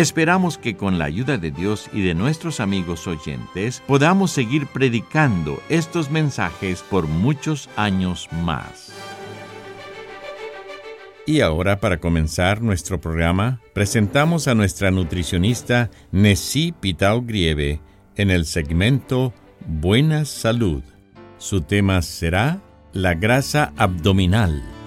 Esperamos que con la ayuda de Dios y de nuestros amigos oyentes podamos seguir predicando estos mensajes por muchos años más. Y ahora, para comenzar nuestro programa, presentamos a nuestra nutricionista Nessie Pitao Grieve en el segmento Buena Salud. Su tema será la grasa abdominal.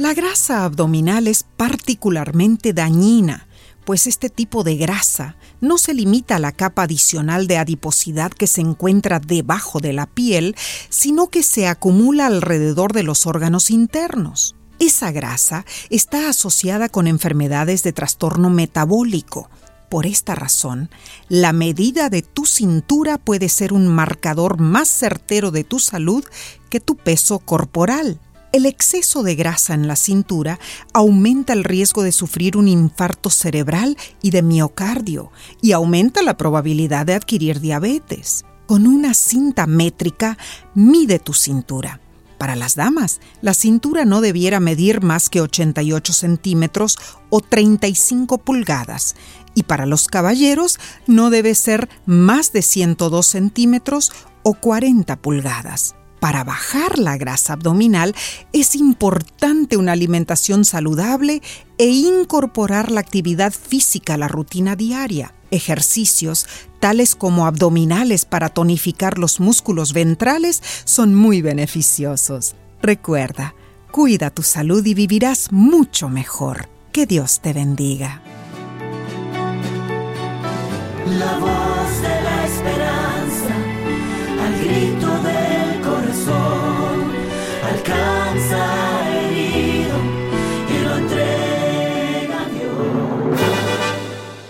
La grasa abdominal es particularmente dañina, pues este tipo de grasa no se limita a la capa adicional de adiposidad que se encuentra debajo de la piel, sino que se acumula alrededor de los órganos internos. Esa grasa está asociada con enfermedades de trastorno metabólico. Por esta razón, la medida de tu cintura puede ser un marcador más certero de tu salud que tu peso corporal. El exceso de grasa en la cintura aumenta el riesgo de sufrir un infarto cerebral y de miocardio y aumenta la probabilidad de adquirir diabetes. Con una cinta métrica, mide tu cintura. Para las damas, la cintura no debiera medir más que 88 centímetros o 35 pulgadas, y para los caballeros no debe ser más de 102 centímetros o 40 pulgadas. Para bajar la grasa abdominal es importante una alimentación saludable e incorporar la actividad física a la rutina diaria. Ejercicios tales como abdominales para tonificar los músculos ventrales son muy beneficiosos. Recuerda, cuida tu salud y vivirás mucho mejor. Que Dios te bendiga.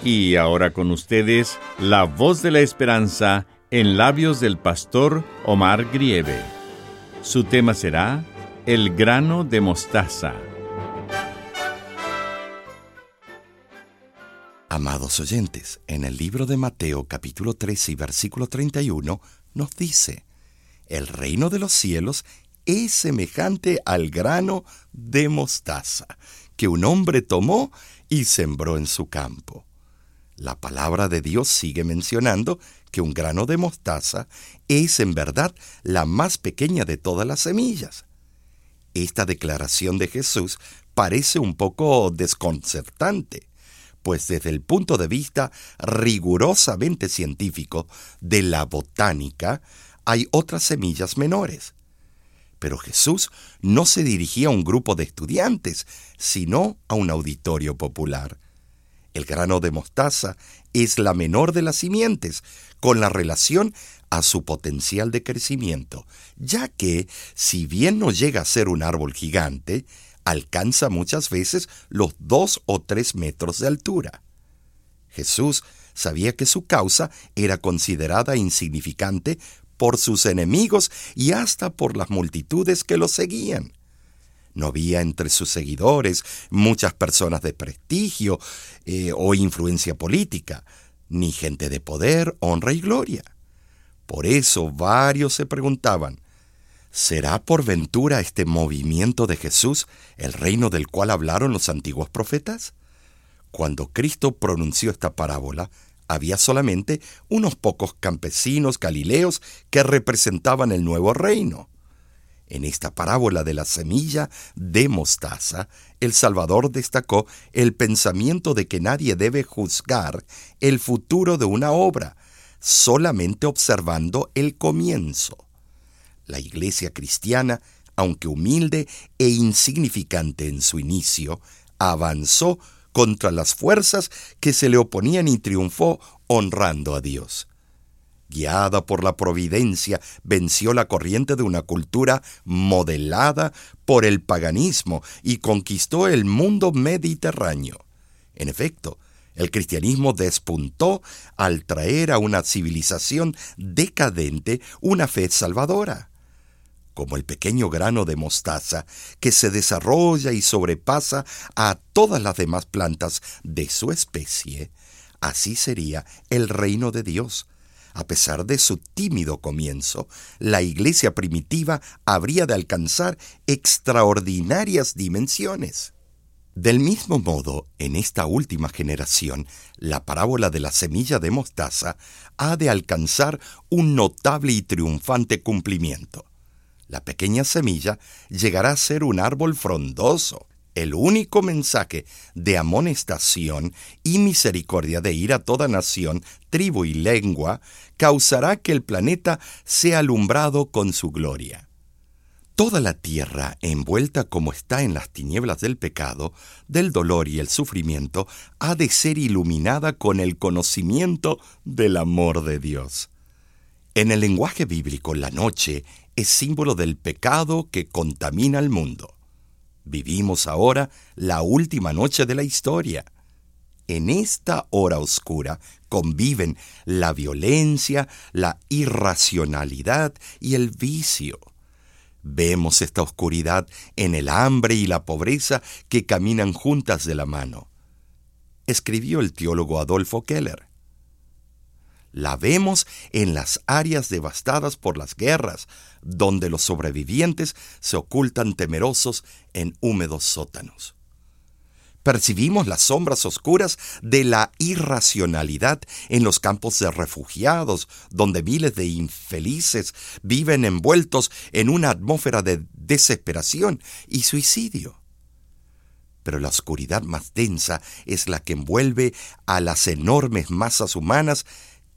Y ahora con ustedes, la voz de la esperanza en labios del pastor Omar Grieve. Su tema será El grano de mostaza. Amados oyentes, en el libro de Mateo capítulo 13 y versículo 31 nos dice, El reino de los cielos es semejante al grano de mostaza que un hombre tomó y sembró en su campo. La palabra de Dios sigue mencionando que un grano de mostaza es en verdad la más pequeña de todas las semillas. Esta declaración de Jesús parece un poco desconcertante, pues desde el punto de vista rigurosamente científico de la botánica hay otras semillas menores. Pero Jesús no se dirigía a un grupo de estudiantes, sino a un auditorio popular. El grano de mostaza es la menor de las simientes, con la relación a su potencial de crecimiento, ya que, si bien no llega a ser un árbol gigante, alcanza muchas veces los dos o tres metros de altura. Jesús sabía que su causa era considerada insignificante por sus enemigos y hasta por las multitudes que lo seguían. No había entre sus seguidores muchas personas de prestigio eh, o influencia política, ni gente de poder, honra y gloria. Por eso varios se preguntaban, ¿será por ventura este movimiento de Jesús el reino del cual hablaron los antiguos profetas? Cuando Cristo pronunció esta parábola, había solamente unos pocos campesinos galileos que representaban el nuevo reino. En esta parábola de la semilla de mostaza, el Salvador destacó el pensamiento de que nadie debe juzgar el futuro de una obra, solamente observando el comienzo. La iglesia cristiana, aunque humilde e insignificante en su inicio, avanzó contra las fuerzas que se le oponían y triunfó honrando a Dios guiada por la providencia, venció la corriente de una cultura modelada por el paganismo y conquistó el mundo mediterráneo. En efecto, el cristianismo despuntó al traer a una civilización decadente una fe salvadora. Como el pequeño grano de mostaza que se desarrolla y sobrepasa a todas las demás plantas de su especie, así sería el reino de Dios, a pesar de su tímido comienzo, la iglesia primitiva habría de alcanzar extraordinarias dimensiones. Del mismo modo, en esta última generación, la parábola de la semilla de mostaza ha de alcanzar un notable y triunfante cumplimiento. La pequeña semilla llegará a ser un árbol frondoso, el único mensaje de amonestación y misericordia de ir a toda nación, tribu y lengua, causará que el planeta sea alumbrado con su gloria. Toda la tierra, envuelta como está en las tinieblas del pecado, del dolor y el sufrimiento, ha de ser iluminada con el conocimiento del amor de Dios. En el lenguaje bíblico, la noche es símbolo del pecado que contamina el mundo. Vivimos ahora la última noche de la historia. En esta hora oscura conviven la violencia, la irracionalidad y el vicio. Vemos esta oscuridad en el hambre y la pobreza que caminan juntas de la mano. Escribió el teólogo Adolfo Keller. La vemos en las áreas devastadas por las guerras, donde los sobrevivientes se ocultan temerosos en húmedos sótanos. Percibimos las sombras oscuras de la irracionalidad en los campos de refugiados, donde miles de infelices viven envueltos en una atmósfera de desesperación y suicidio. Pero la oscuridad más densa es la que envuelve a las enormes masas humanas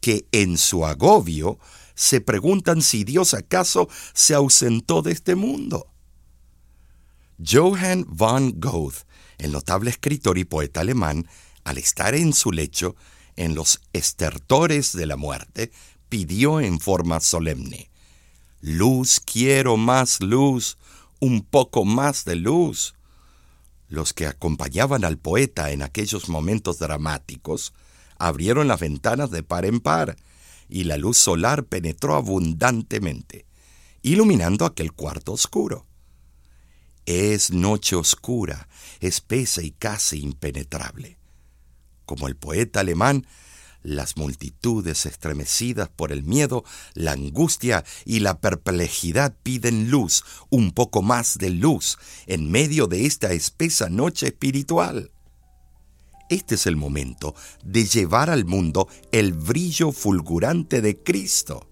que en su agobio se preguntan si Dios acaso se ausentó de este mundo. Johann von Goethe, el notable escritor y poeta alemán, al estar en su lecho, en los estertores de la muerte, pidió en forma solemne, Luz quiero más luz, un poco más de luz. Los que acompañaban al poeta en aquellos momentos dramáticos abrieron las ventanas de par en par, y la luz solar penetró abundantemente, iluminando aquel cuarto oscuro. Es noche oscura, espesa y casi impenetrable. Como el poeta alemán, las multitudes estremecidas por el miedo, la angustia y la perplejidad piden luz, un poco más de luz, en medio de esta espesa noche espiritual. Este es el momento de llevar al mundo el brillo fulgurante de Cristo.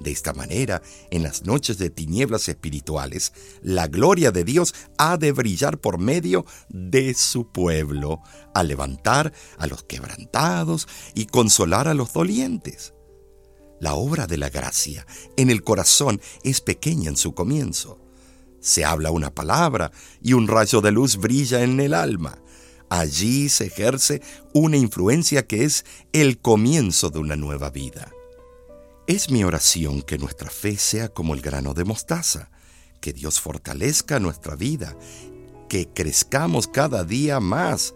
De esta manera, en las noches de tinieblas espirituales, la gloria de Dios ha de brillar por medio de su pueblo, a levantar a los quebrantados y consolar a los dolientes. La obra de la gracia en el corazón es pequeña en su comienzo. Se habla una palabra y un rayo de luz brilla en el alma. Allí se ejerce una influencia que es el comienzo de una nueva vida. Es mi oración que nuestra fe sea como el grano de mostaza, que Dios fortalezca nuestra vida, que crezcamos cada día más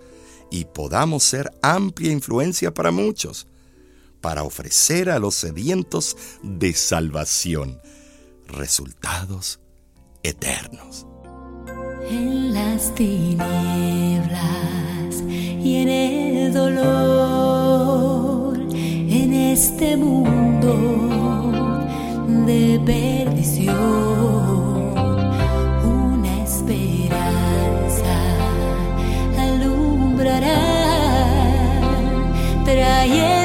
y podamos ser amplia influencia para muchos, para ofrecer a los sedientos de salvación resultados eternos en las tinieblas y en el dolor, en este mundo de perdición. Deja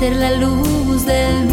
ser la luz del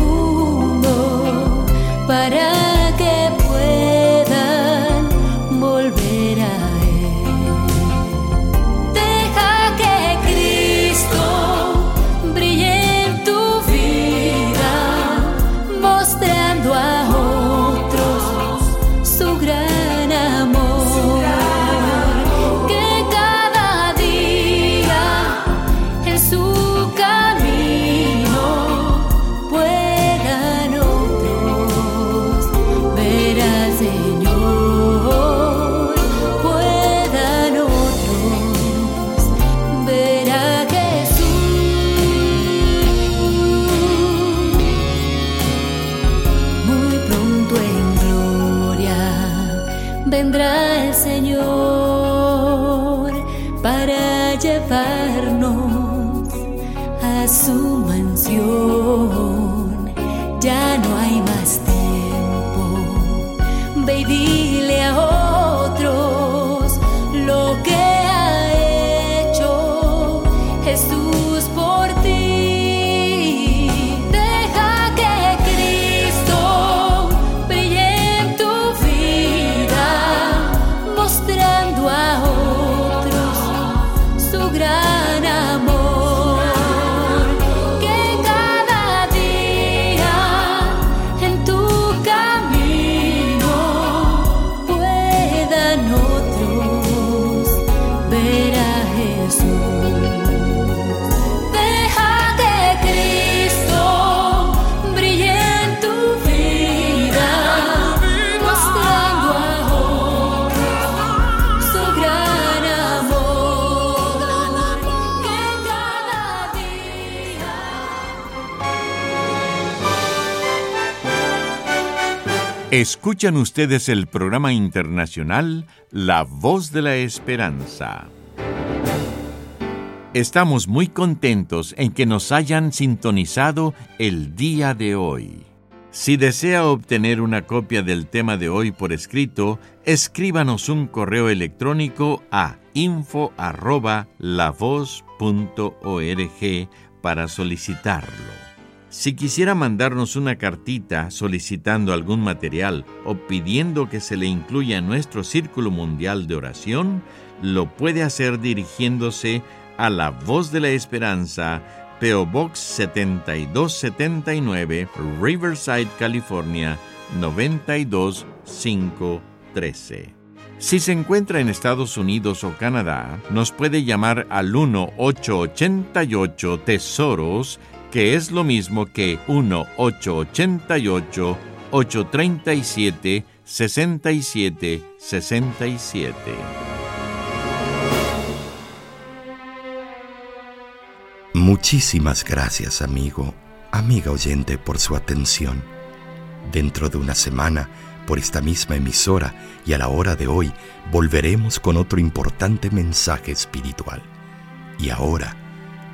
vendrá el Señor para llevarnos a su mansión. Ya no hay más tiempo, ve dile ahora. Escuchan ustedes el programa internacional La Voz de la Esperanza. Estamos muy contentos en que nos hayan sintonizado el día de hoy. Si desea obtener una copia del tema de hoy por escrito, escríbanos un correo electrónico a info@lavoz.org para solicitarlo. Si quisiera mandarnos una cartita solicitando algún material o pidiendo que se le incluya en nuestro Círculo Mundial de Oración, lo puede hacer dirigiéndose a La Voz de la Esperanza, PO Box 7279, Riverside, California 92513. Si se encuentra en Estados Unidos o Canadá, nos puede llamar al 1-888 Tesoros que es lo mismo que 1-888-837-6767. Muchísimas gracias, amigo, amiga oyente, por su atención. Dentro de una semana, por esta misma emisora y a la hora de hoy, volveremos con otro importante mensaje espiritual. Y ahora,